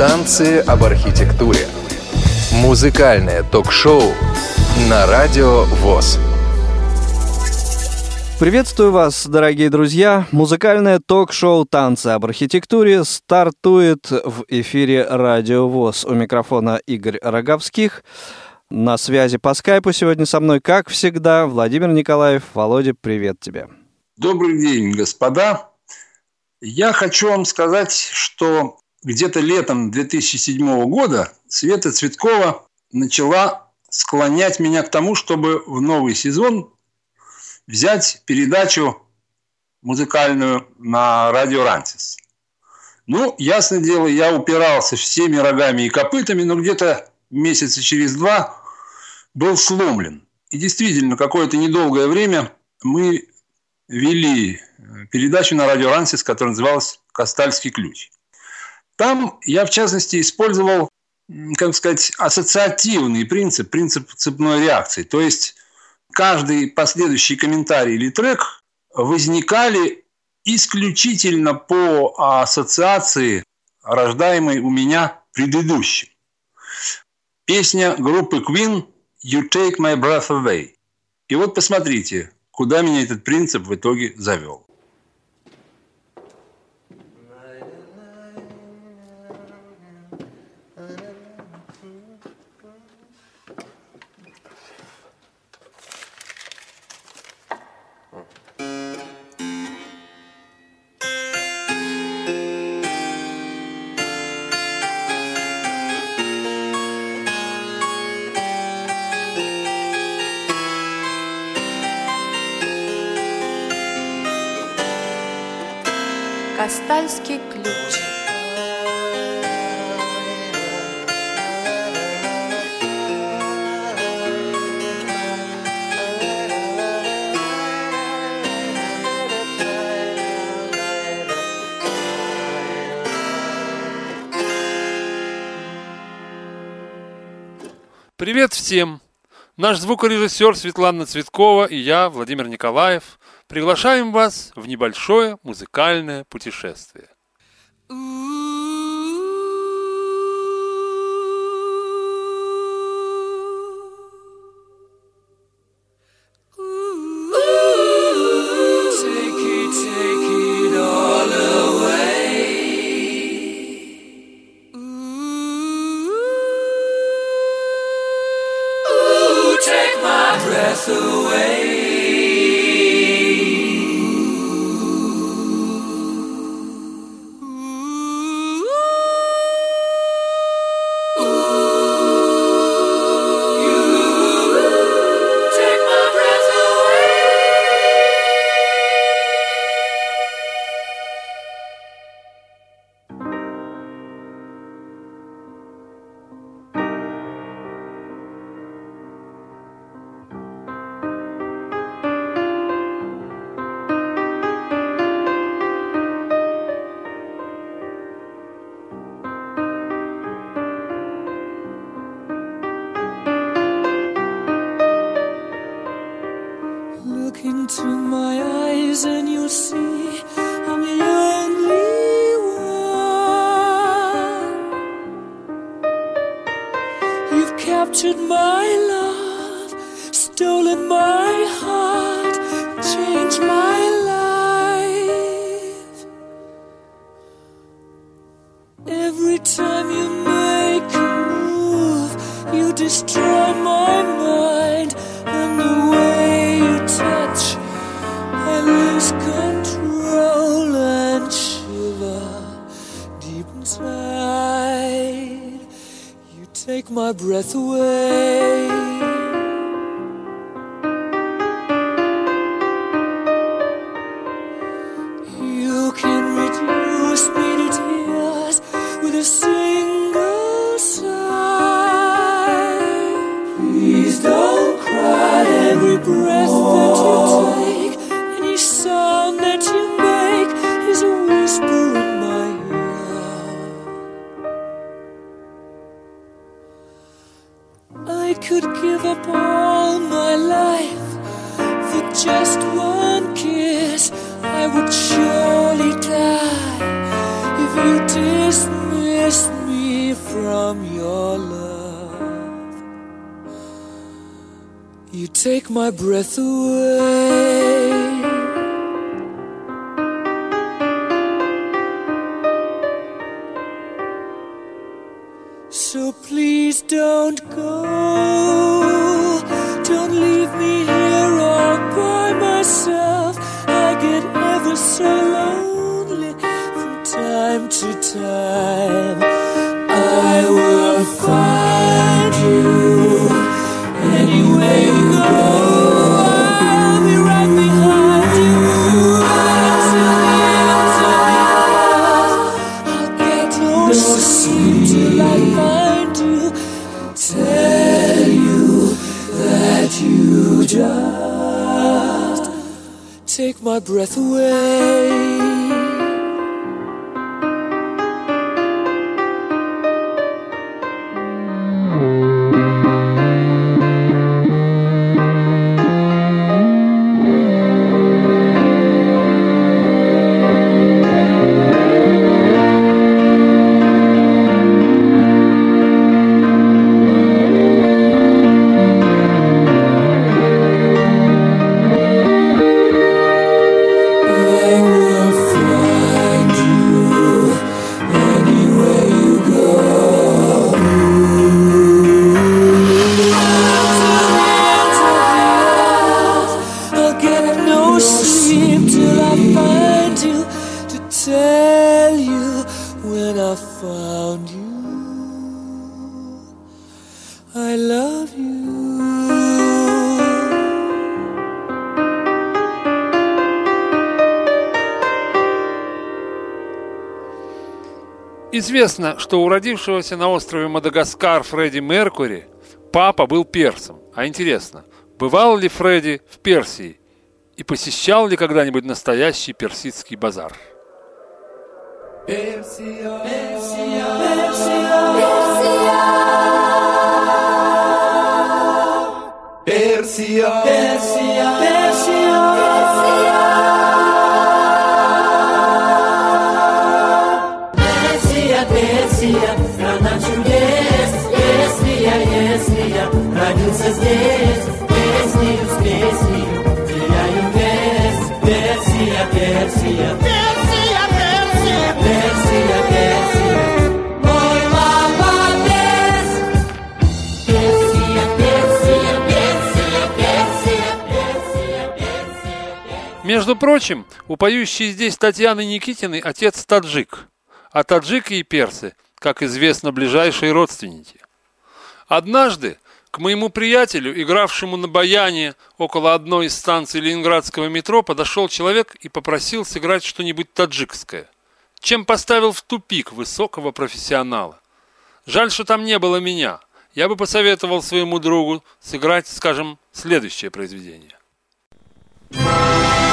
Танцы об архитектуре. Музыкальное ток-шоу на Радио ВОЗ. Приветствую вас, дорогие друзья! Музыкальное ток-шоу «Танцы об архитектуре» стартует в эфире Радио ВОЗ. У микрофона Игорь Роговских. На связи по скайпу сегодня со мной, как всегда, Владимир Николаев. Володя, привет тебе. Добрый день, господа. Я хочу вам сказать, что где-то летом 2007 года Света Цветкова начала склонять меня к тому, чтобы в новый сезон взять передачу музыкальную на радио «Рантис». Ну, ясное дело, я упирался всеми рогами и копытами, но где-то месяца через два был сломлен. И действительно, какое-то недолгое время мы вели передачу на радио «Рансис», которая называлась «Кастальский ключ». Там я, в частности, использовал, как сказать, ассоциативный принцип, принцип цепной реакции. То есть каждый последующий комментарий или трек возникали исключительно по ассоциации, рождаемой у меня предыдущим. Песня группы Queen «You Take My Breath Away». И вот посмотрите, куда меня этот принцип в итоге завел. Кастальский ключ. Привет всем! Наш звукорежиссер Светлана Цветкова и я, Владимир Николаев, приглашаем вас в небольшое музыкальное путешествие. Look Through. Известно, что у родившегося на острове Мадагаскар Фредди Меркури папа был персом. А интересно, бывал ли Фредди в Персии? И посещал ли когда-нибудь настоящий персидский базар? Персия, прочим, у поющей здесь Татьяны Никитиной отец таджик, а таджики и персы, как известно, ближайшие родственники. Однажды к моему приятелю, игравшему на баяне около одной из станций ленинградского метро, подошел человек и попросил сыграть что-нибудь таджикское, чем поставил в тупик высокого профессионала. Жаль, что там не было меня. Я бы посоветовал своему другу сыграть, скажем, следующее произведение. Персия,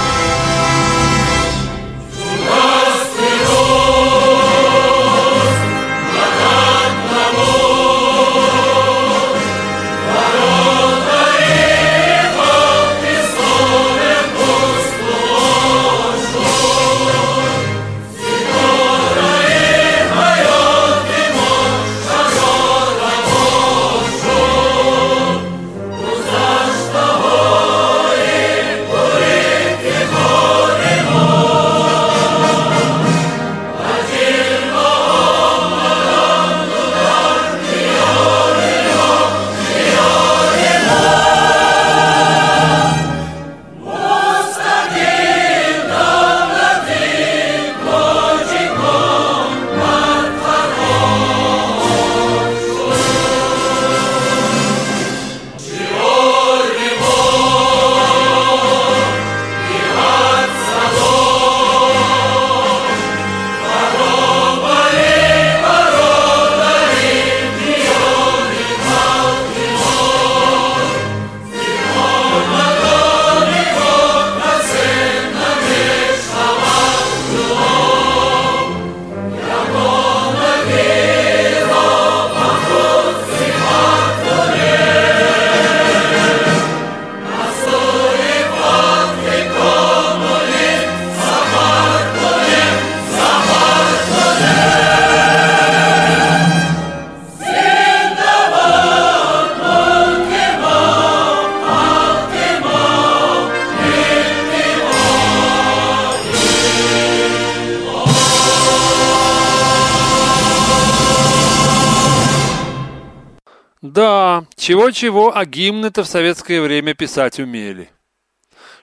чего-чего, а гимны-то в советское время писать умели.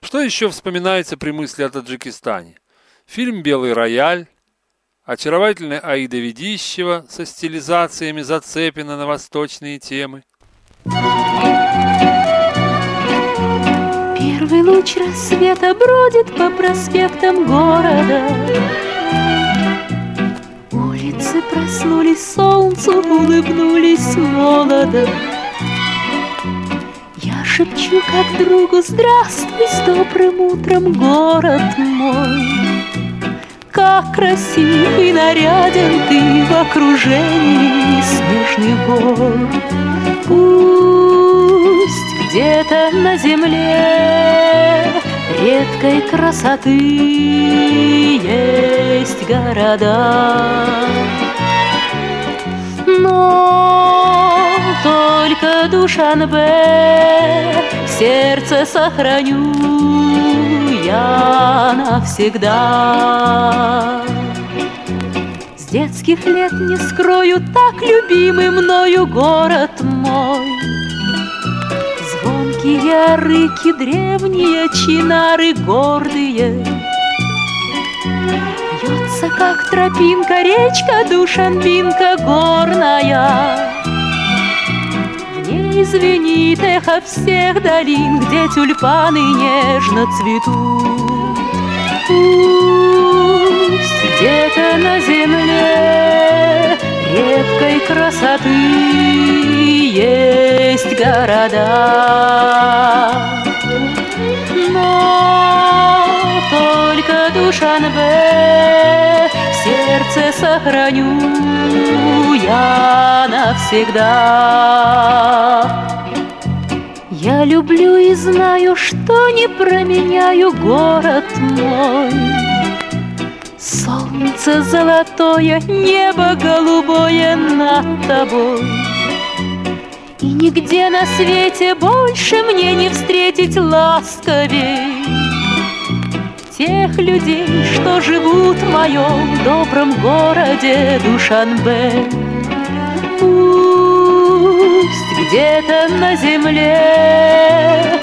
Что еще вспоминается при мысли о Таджикистане? Фильм «Белый рояль», очаровательная Аида Ведищева со стилизациями Зацепина на восточные темы. Первый луч рассвета бродит по проспектам города. Улицы проснулись солнцу, улыбнулись молодо. Шепчу как другу «Здравствуй с добрым утром, город мой!» Как красив и наряден ты в окружении снежных гор. Пусть где-то на земле редкой красоты есть города, но Душанбе сердце сохраню я навсегда. С детских лет не скрою так любимый мною город мой. Звонкие рыки, древние чинары гордые. Бьется, как тропинка, речка Душанбинка горная. В ней звенит эхо всех долин, где тюльпаны нежно цветут. Пусть где-то на земле редкой красоты есть города. Но только Душанбе сердце сохраню я навсегда. Я люблю и знаю, что не променяю город мой. Солнце золотое, небо голубое над тобой. И нигде на свете больше мне не встретить ласковей Тех людей, что живут в моем добром городе Душанбе. Пусть где-то на земле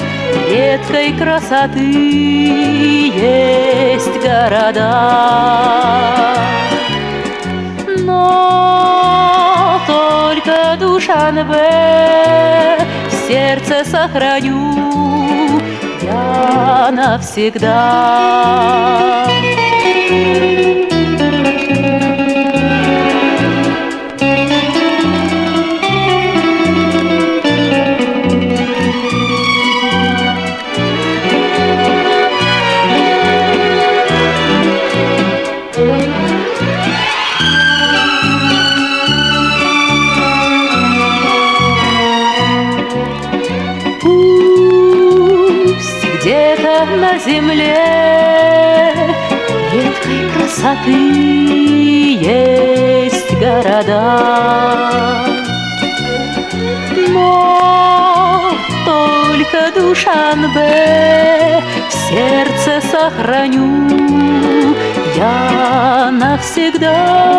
редкой красоты есть города, но только Душанбе в сердце сохраню я навсегда. Красоты есть города, но только Душанбе в сердце сохраню я навсегда.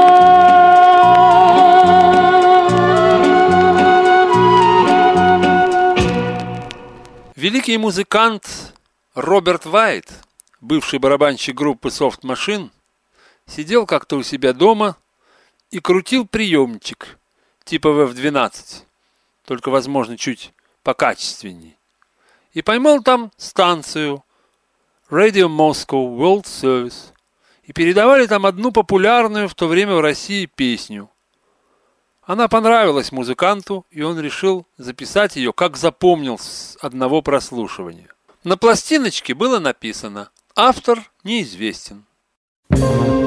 Великий музыкант Роберт Вайт, бывший барабанщик группы Soft Machine, сидел как-то у себя дома и крутил приемчик типа VF-12, только, возможно, чуть покачественней. И поймал там станцию Radio Moscow World Service. И передавали там одну популярную в то время в России песню. Она понравилась музыканту, и он решил записать ее, как запомнил с одного прослушивания. На пластиночке было написано «Автор неизвестен». Half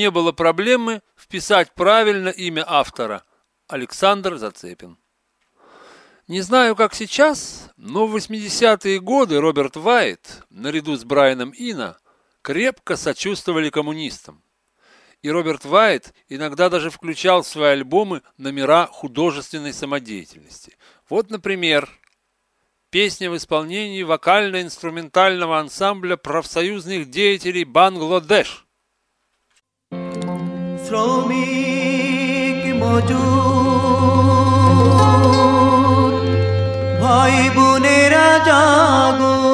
не было проблемы вписать правильно имя автора – Александр Зацепин. Не знаю, как сейчас, но в 80-е годы Роберт Вайт, наряду с Брайаном Ина, крепко сочувствовали коммунистам. И Роберт Вайт иногда даже включал в свои альбомы номера художественной самодеятельности. Вот, например, песня в исполнении вокально-инструментального ансамбля профсоюзных деятелей Бангладеш – শ্রমিক মজুর। ভাই বোনেরা জাগো।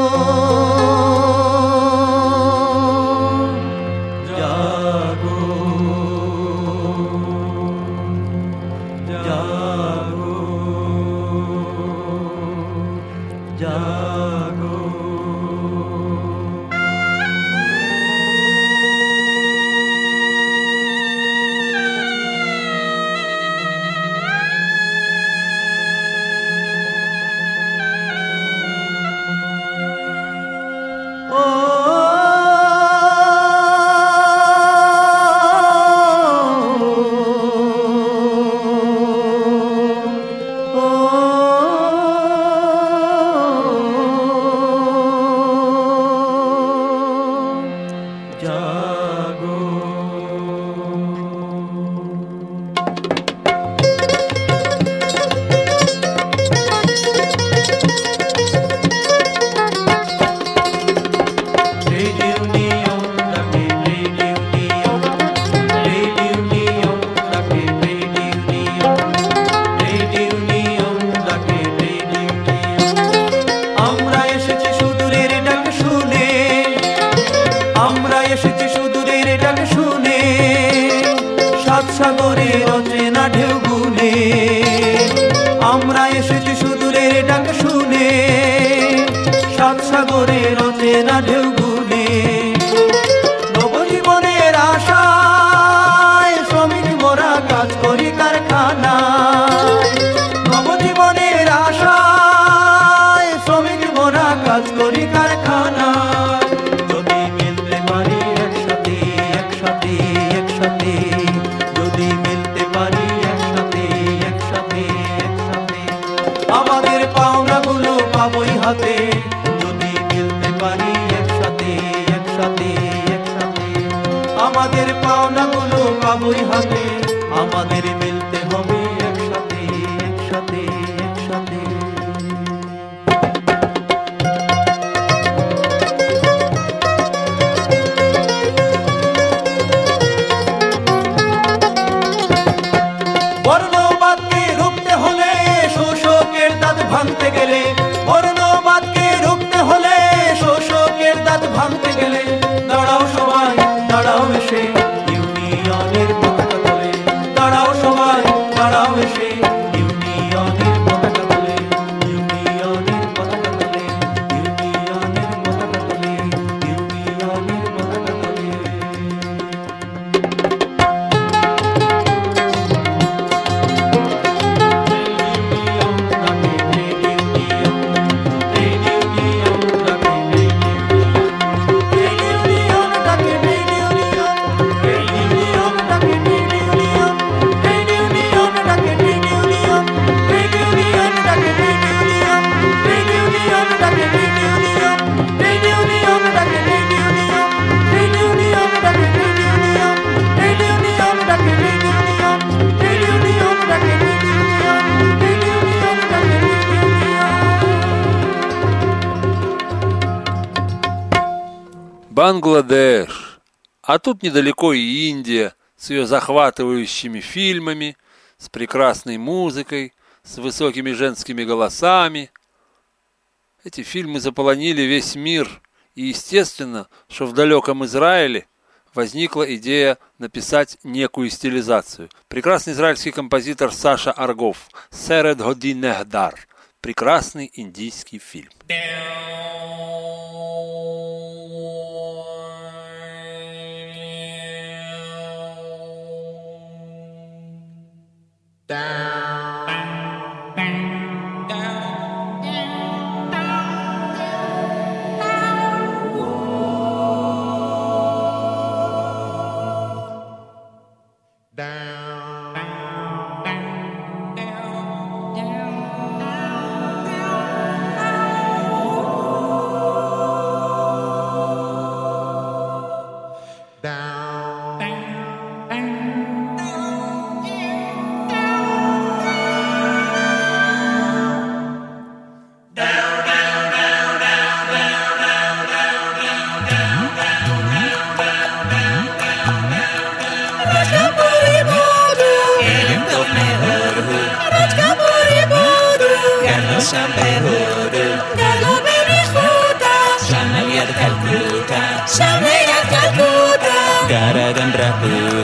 Бангладеш. А тут недалеко и Индия с ее захватывающими фильмами, с прекрасной музыкой, с высокими женскими голосами. Эти фильмы заполонили весь мир, и естественно, что в далеком Израиле возникла идея написать некую стилизацию. Прекрасный израильский композитор Саша Аргов «Серед Годин Нехдар» – прекрасный индийский фильм. down.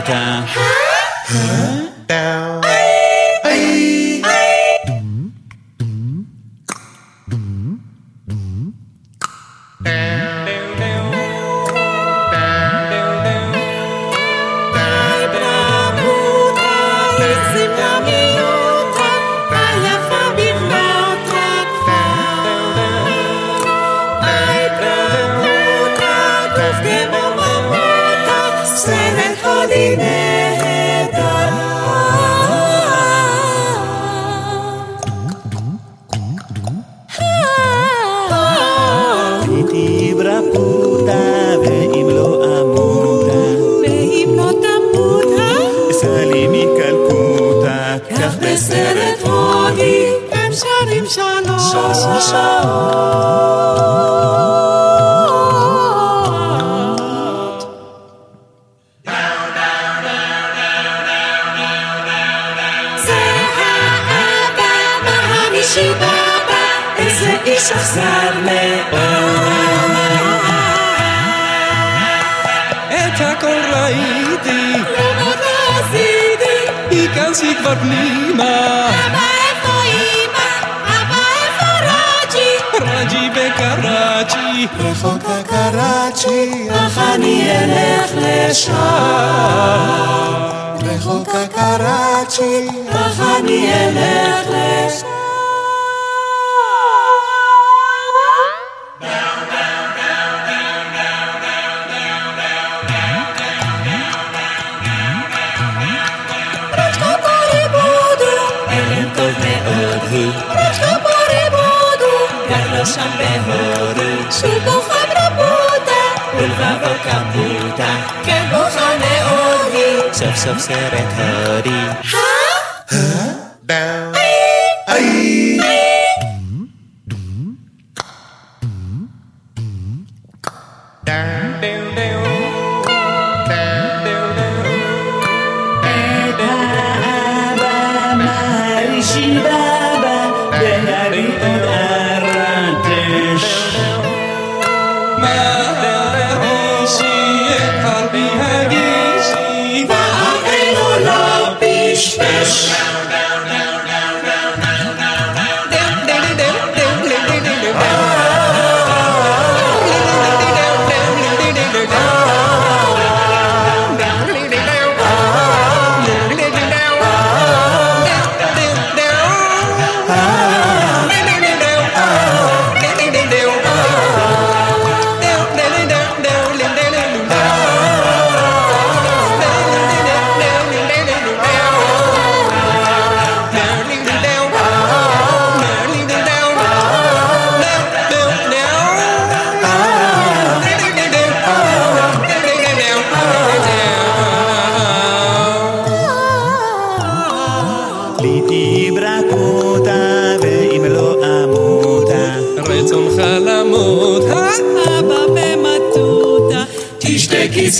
time. Huh? Huh? שם בהודו, שובו רבותה, ולבבו קפוטה, כן בוכה מאוד היא. סוף סוף סרט הודי.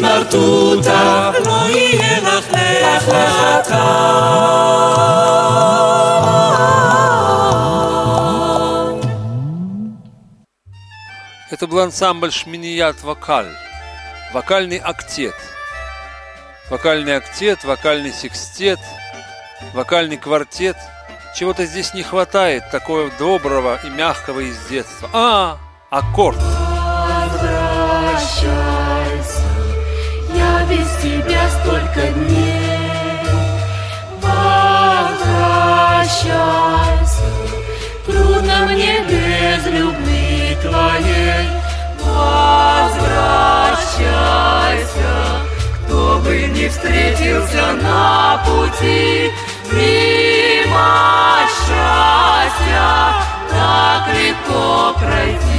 סמרטוטה, לא יהיה לך לך לחכה. Это был ансамбль Шминият Вокаль. Вокальный актет. Вокальный актет, вокальный секстет, вокальный квартет. Чего-то здесь не хватает такого доброго и мягкого из детства. А, аккорд. Возвращайся, я без тебя столько дней. Возвращайся, трудно мне без любви твоей. Возвращайся, кто бы ни встретился на пути, мимо счастья так легко пройти.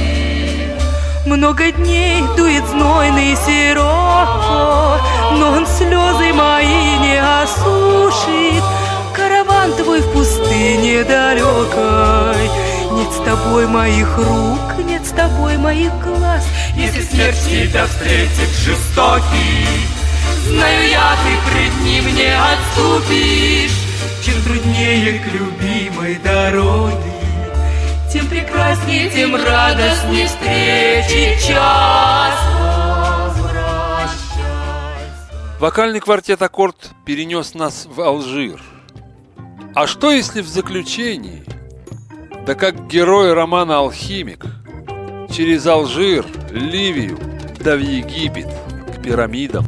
Много дней дует знойный сироп, Но он слезы мои не осушит. Караван твой в пустыне далекой. Нет с тобой моих рук, нет с тобой моих глаз. Если смерть тебя встретит жестокий, Знаю я, ты пред ним не отступишь. Чем труднее к любимой дороге, тем прекраснее, тем радостнее встречи час. Вокальный квартет «Аккорд» перенес нас в Алжир. А что если в заключении, да как герой романа «Алхимик», через Алжир, Ливию, да в Египет, к пирамидам?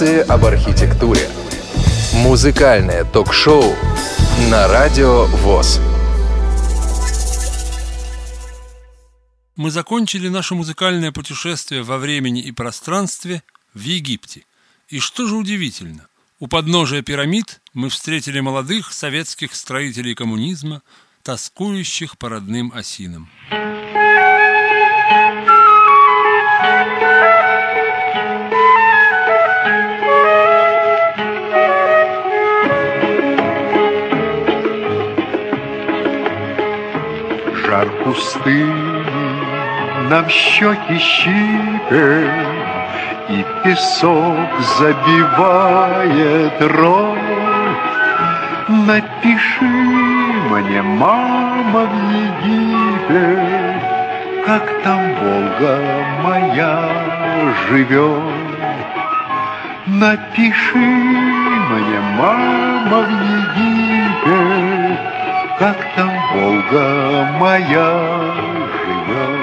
Танцы об архитектуре. Музыкальное ток-шоу на радио ВОЗ. Мы закончили наше музыкальное путешествие во времени и пространстве в Египте. И что же удивительно, у подножия пирамид мы встретили молодых советских строителей коммунизма, тоскующих по родным осинам. Жар пустыни нам щеки щипет, И песок забивает рот. Напиши мне, мама, в Египет, Как там Волга моя живет. Напиши мне, мама, в Египет, Как там Волга моя живет.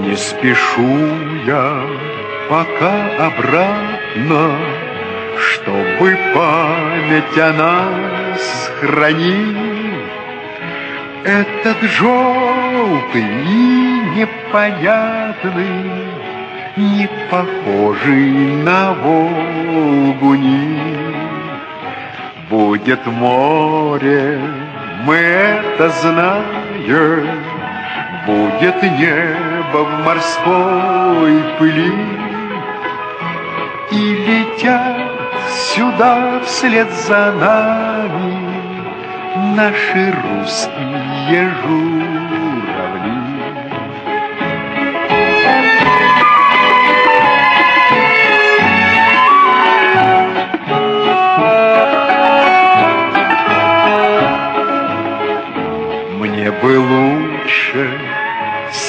Не спешу я пока обратно, Чтобы память о нас хранить. Этот желтый и непонятный, Не похожий на Волгу Нил. Будет море, мы это знаем, Будет небо в морской пыли, И летят сюда вслед за нами Наши русские журавли.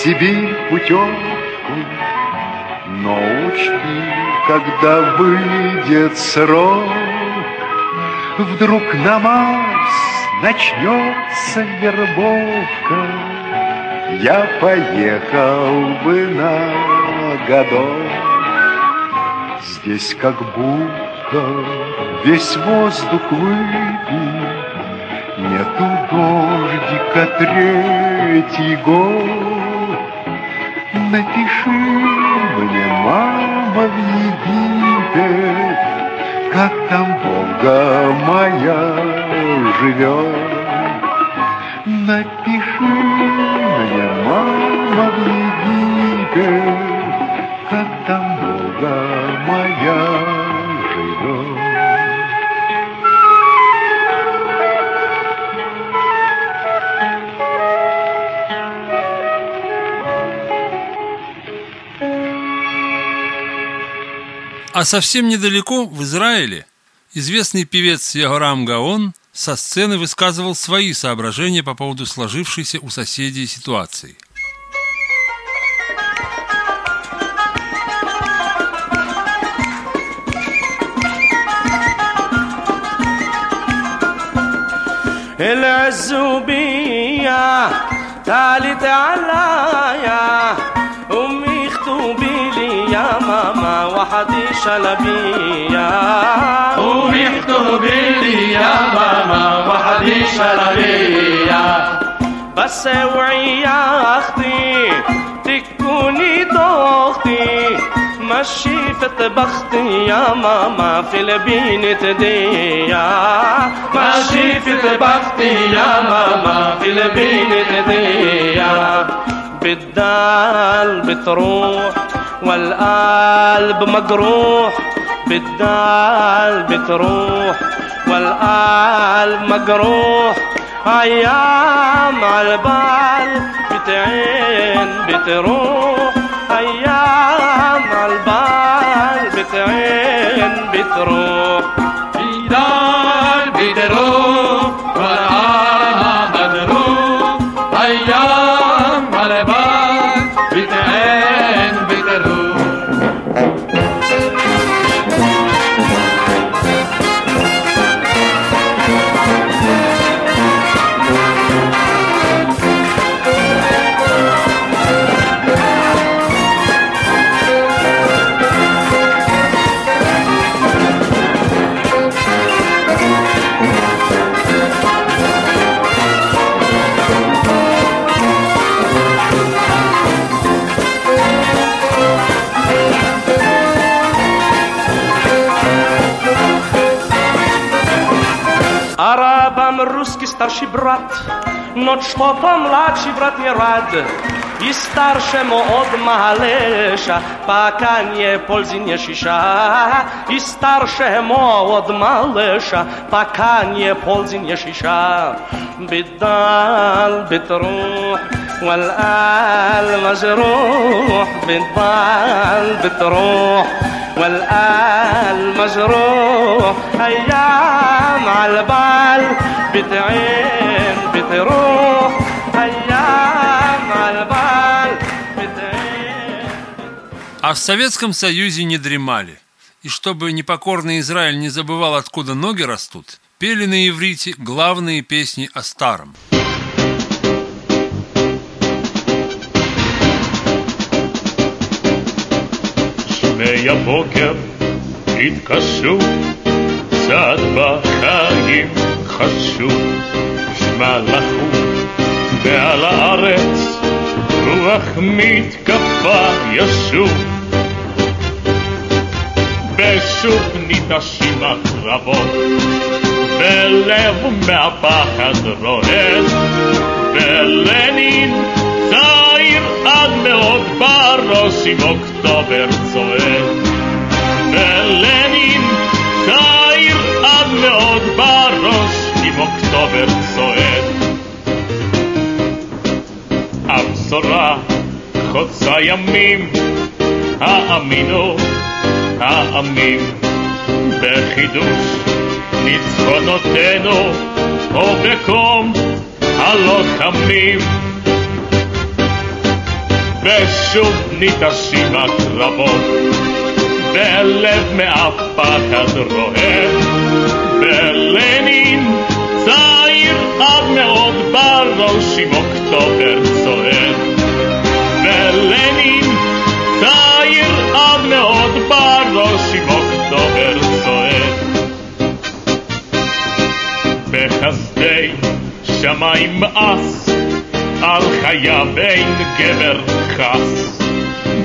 Сибирь путевку. Но учти, когда выйдет срок, Вдруг на Марс начнется вербовка. Я поехал бы на годок. Здесь как будто весь воздух выпит, Нету дождика третий год. Напиши мне, мама, в Египет, Как там Волга моя живет. Напиши мне, мама, в Египет, Как там Волга А совсем недалеко, в Израиле, известный певец Ягорам Гаон со сцены высказывал свои соображения по поводу сложившейся у соседей ситуации. العزوبية تعالت عليا أمي اخطبي لي يا ماما وحدي شلبية. أمي اخطبي لي يا ماما وحدي شلبية. بس اوعي يا أختي تكوني ضغطي مشي في بختي يا ماما في البينة دي مشي في بختي يا ماما في البينة دي بالدال بتروح والقلب مجروح بالدال بتروح والقلب مجروح أيام عالبال بتعين بتروح أيام عالبال بتعين بتروح. potom mladší brat je rad i starszemu od maleša Pa malesza, pakanie polzinie šiša I starszemu od maleša Pa kan je malesza, šiša Bit dal, bit ruh والآل مجروح بالضال بتروح والآل مجروح أيام على البال بتعين بتروح А в Советском Союзе не дремали. И чтобы непокорный Израиль не забывал, откуда ноги растут, пели на иврите главные песни о старом. שמי הבוקר התקשו, קצת בחיים חשו, שמע לכו מעל הארץ, רוח מתקפה ישוב. ושוב ניטשים הקרבות, בלב מהפחד רועד, ולנין צעיר עד מאוד בראש עם אוקטובר צועד. ולנין צעיר עד מאוד בראש עם אוקטובר צועד. הבשורה חוצה ימים, האמינו, העמים, בחידוש ניצחונותינו, ובקום הלוחמים. ושוב ניטשים הקרבות, בלב מעט פחד רועד, בלנין צעיר עד מאוד בראש עם אוקטובר צועד. בלנין צעיר עד מאוד בראש עם אוקטובר צועד. בחסדי שמיים מאס על חייו אין גבר חס.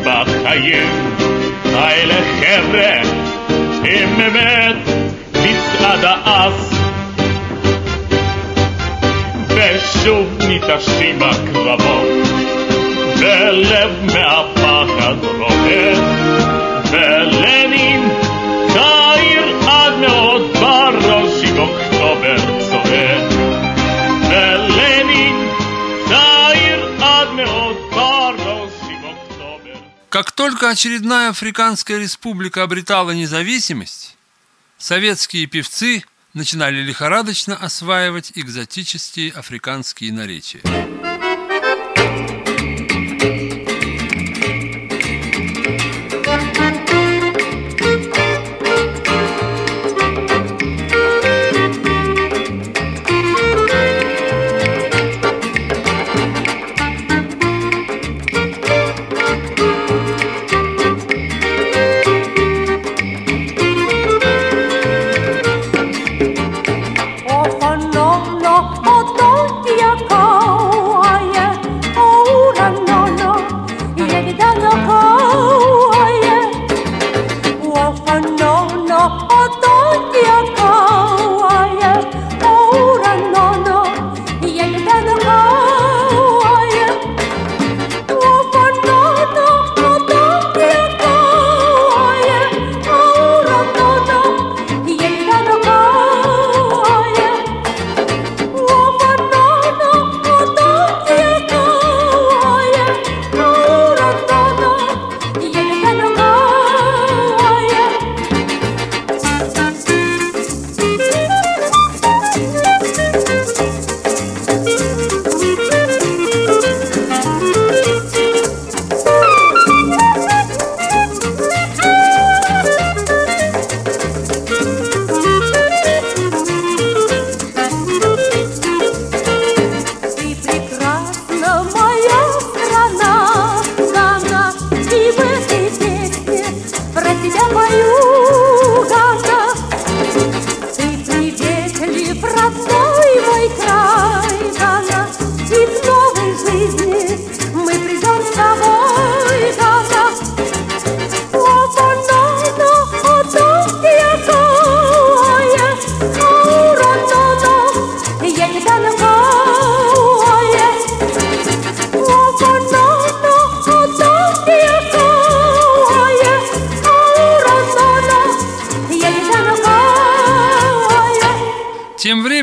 בחיים האלה חבר'ה הם באמת מצעד האס. ושוב ניטשים הקרבות, בלב מהפחד רועד, ולנין צעיר עד מאוד בראש עם אוקטובר צועד, ולנין צעיר עד מאוד בראש עם אוקטובר Как только очередная Африканская республика обретала независимость, советские певцы начинали лихорадочно осваивать экзотические африканские наречия.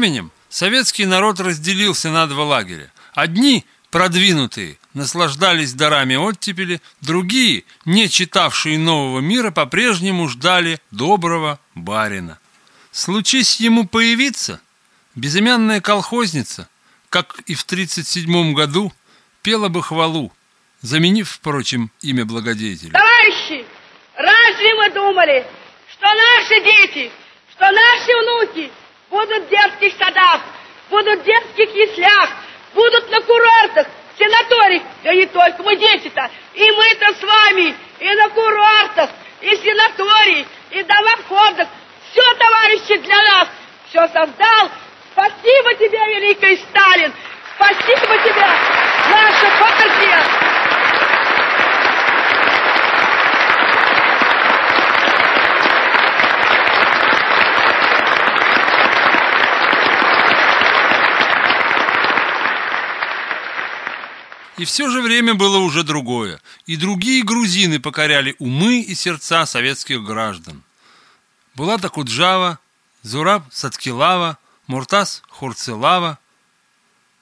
Временем советский народ разделился на два лагеря. Одни, продвинутые, наслаждались дарами оттепели, другие, не читавшие нового мира, по-прежнему ждали доброго барина. Случись ему появиться, безымянная колхозница, как и в 1937 году, пела бы хвалу, заменив, впрочем, имя благодетеля. Товарищи, разве мы думали, что наши дети, что наши внуки будут в детских садах, будут в детских яслях, будут на курортах, в санаториях, да не только мы дети-то, и мы-то с вами, и на курортах, и в санатории, и в домах. Все, товарищи, для нас, все создал. Спасибо тебе, великий Сталин, спасибо тебе, наша партия. И все же время было уже другое, и другие грузины покоряли умы и сердца советских граждан. Булат Акуджава, Зураб Саткилава, Муртаз Хурцелава.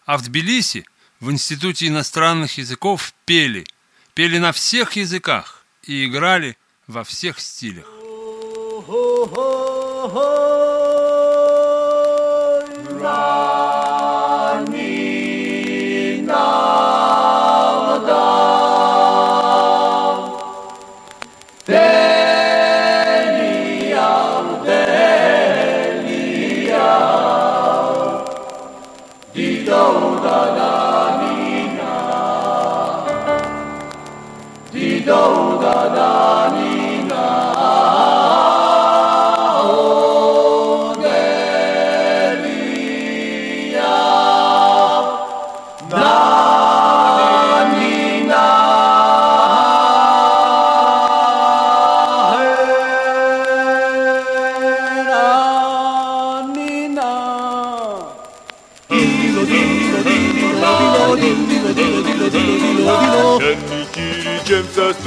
А в Тбилиси, в Институте иностранных языков, пели. Пели на всех языках и играли во всех стилях. Didou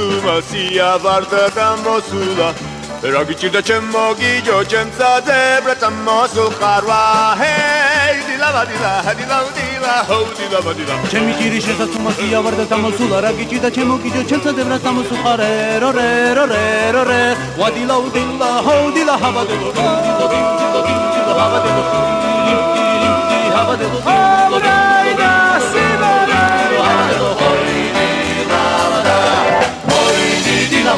უმასია ვარდა დამოსულა რა გიჭირდა ჩემო გიჯო ჩემსა ზებრა წამოსულ ხარვა ჰეი დილავა დილა დილავა დილა ჰოუ დილავა დილა ჩემი ჭირი შესაც უმასია ვარდა დამოსულა რა გიჭირდა ჩემო გიჯო ჩემსა ზებრა წამოსულ ხარე რორე რორე რორე ვა დილავა დილა ჰოუ დილა ჰავა დილო დილო დილო დილო ჰავა დილო ჰავა დილო დილო დილო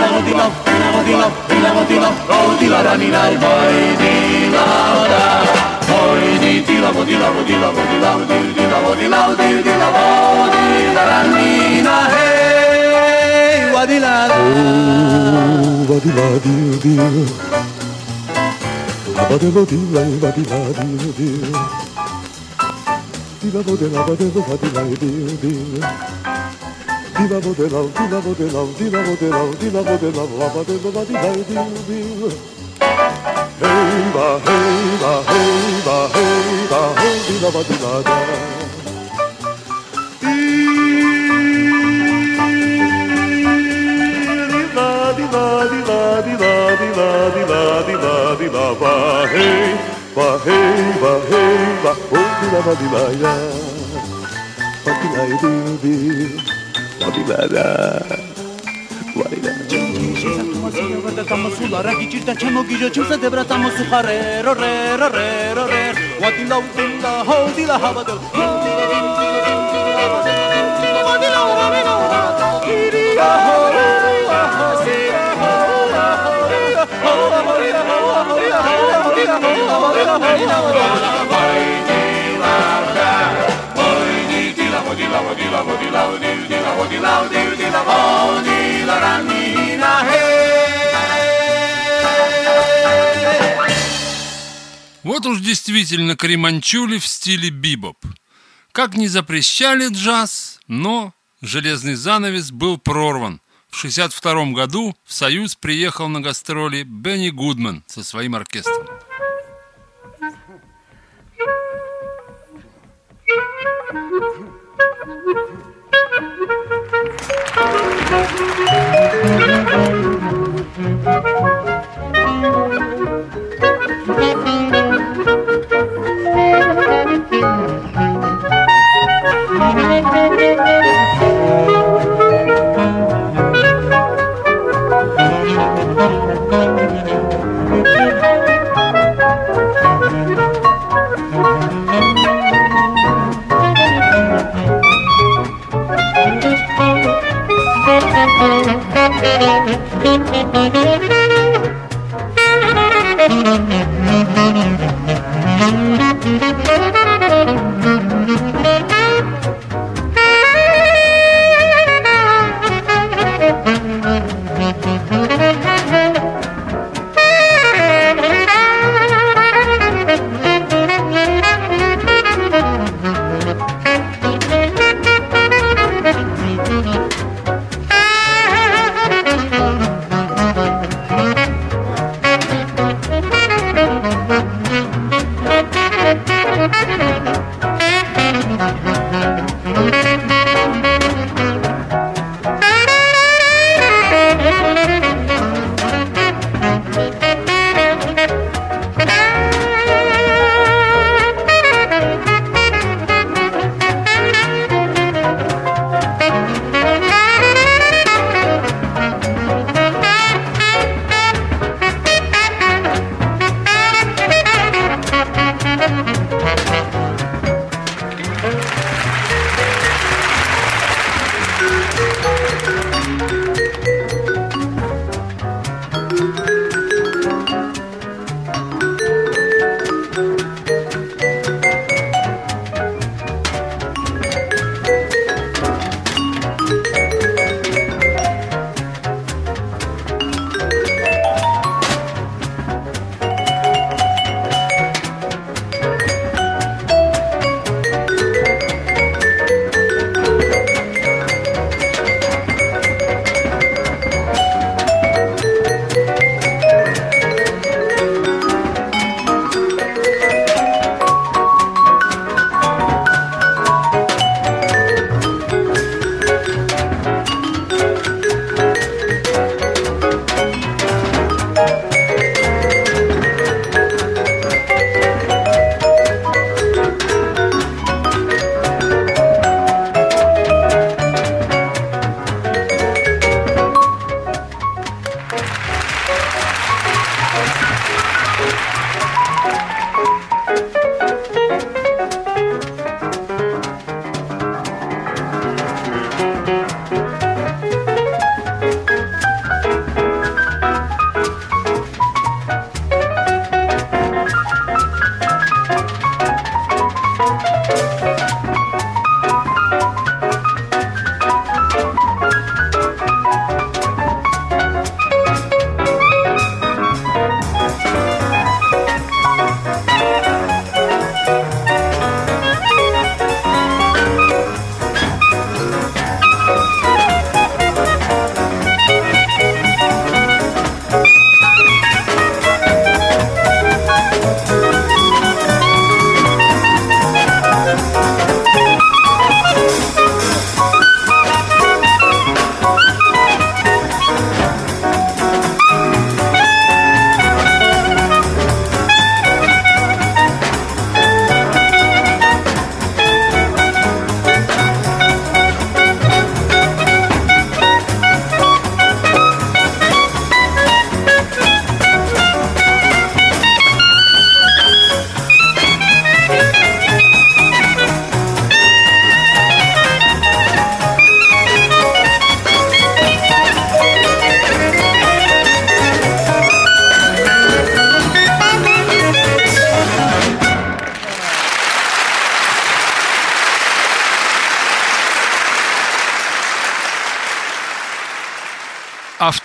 Dinamo, Dinamo, Dinamo, Dinamo, Dinamo, oh Dilara ninai voi Dilara, boy di Dinamo, Dinamo, Dinamo, Dinamo, Dinamo, Dinamo, Dinamo, Dilara nina hey, Vadilara, oh Vadila diu diu, Vadila dila, Vadila diu diu, Dinamo, Dinamo, Vadila diu diu. Dinamo Denal, Dinamo Denal, Dinamo Denal, Dinamo Denal, Lava Denal, Dinal, Dinal, Dinal. Hey, ba, hey, ba, hey, ba, hey, ba, hey, Dinamo Dinada. Hey, ba, hey, ba, hey, ba, oh, di la ba di la ya, ba di la di di. Motivada. Guarda sulara gicirten çemo gijo çimse debra tamo suhare ro re ro re ro re Wadila udila ho dila havadil Wadila udila Kiriya ho Oh, Вот уж действительно Кариманчули в стиле бибоп. Как не запрещали джаз, но железный занавес был прорван. В 1962 году в Союз приехал на гастроли Бенни Гудман со своим оркестром. Thank you. Thank you.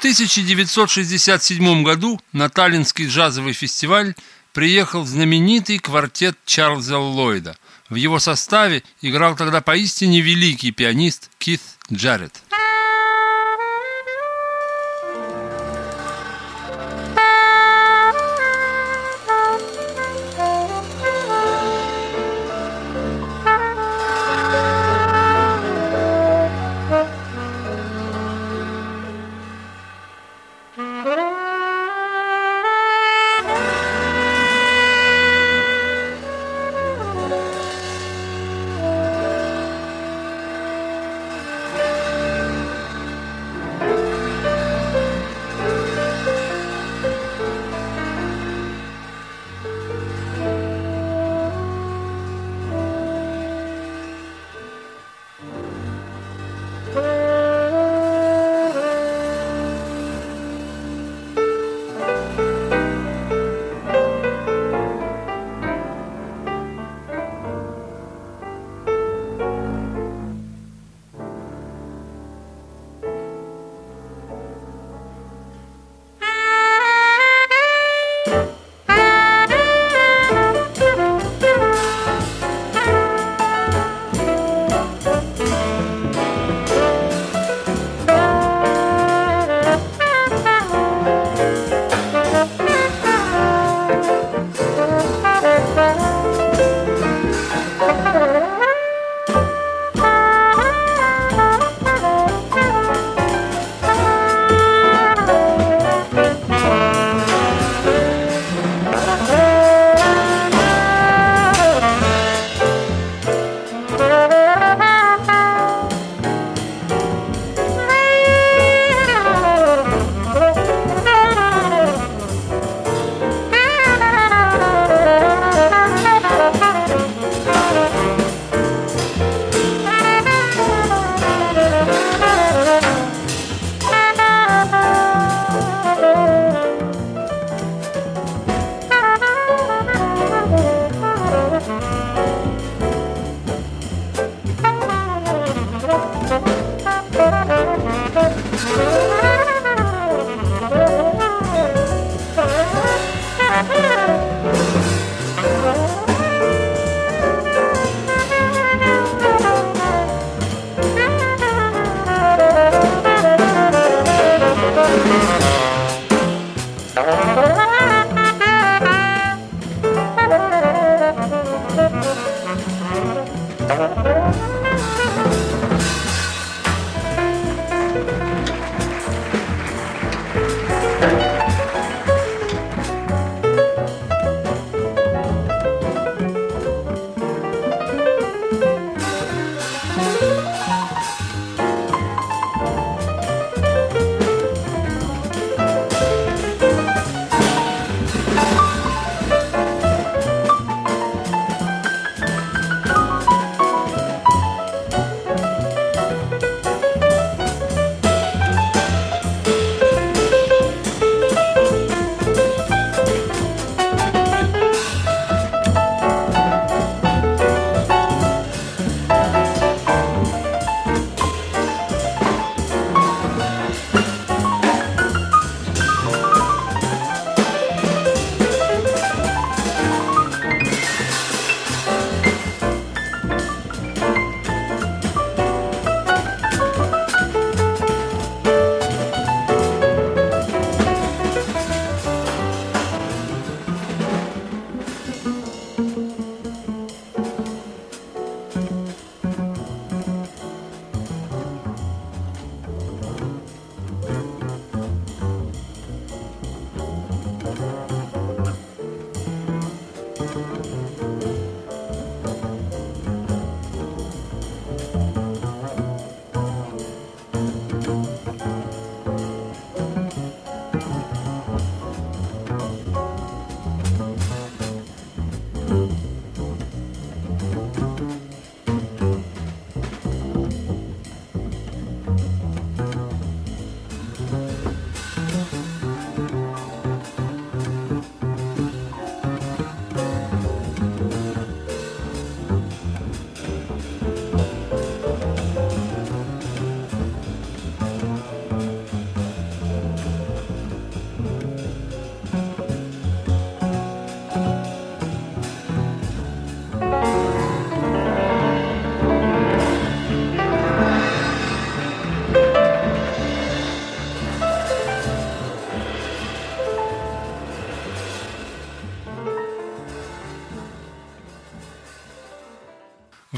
1967 году на Таллинский джазовый фестиваль приехал знаменитый квартет Чарльза Ллойда. В его составе играл тогда поистине великий пианист Кит Джаред.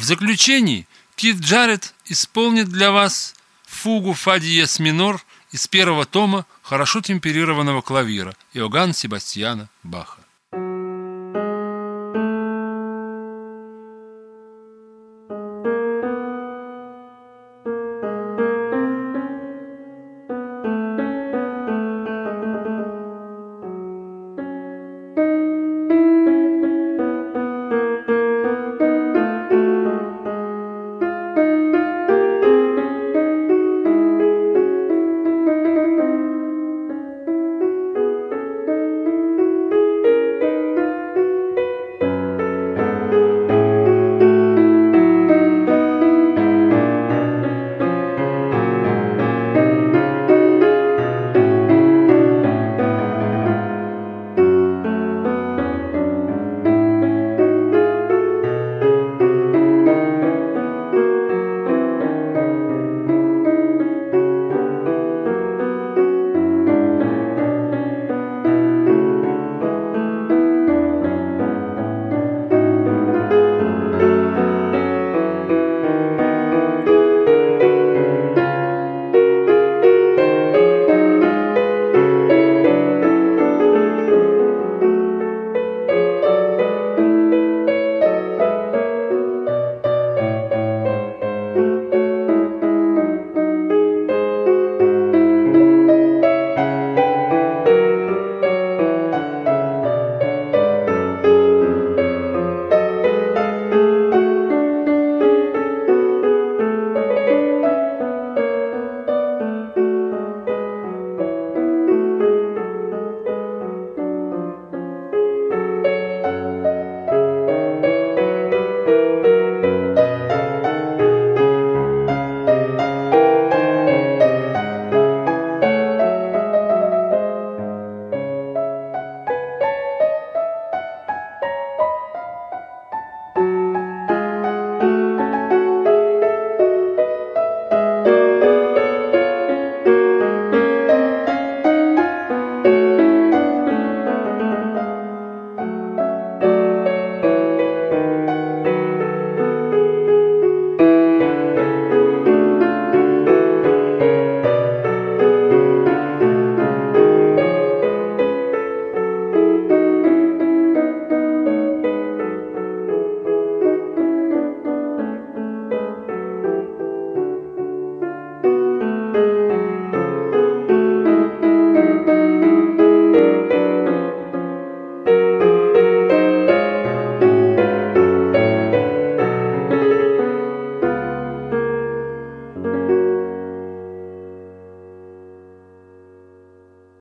Заключении Кит Джаред исполнит для вас фугу фа диез минор из первого тома хорошо темперированного клавира Иоганна Себастьяна Баха.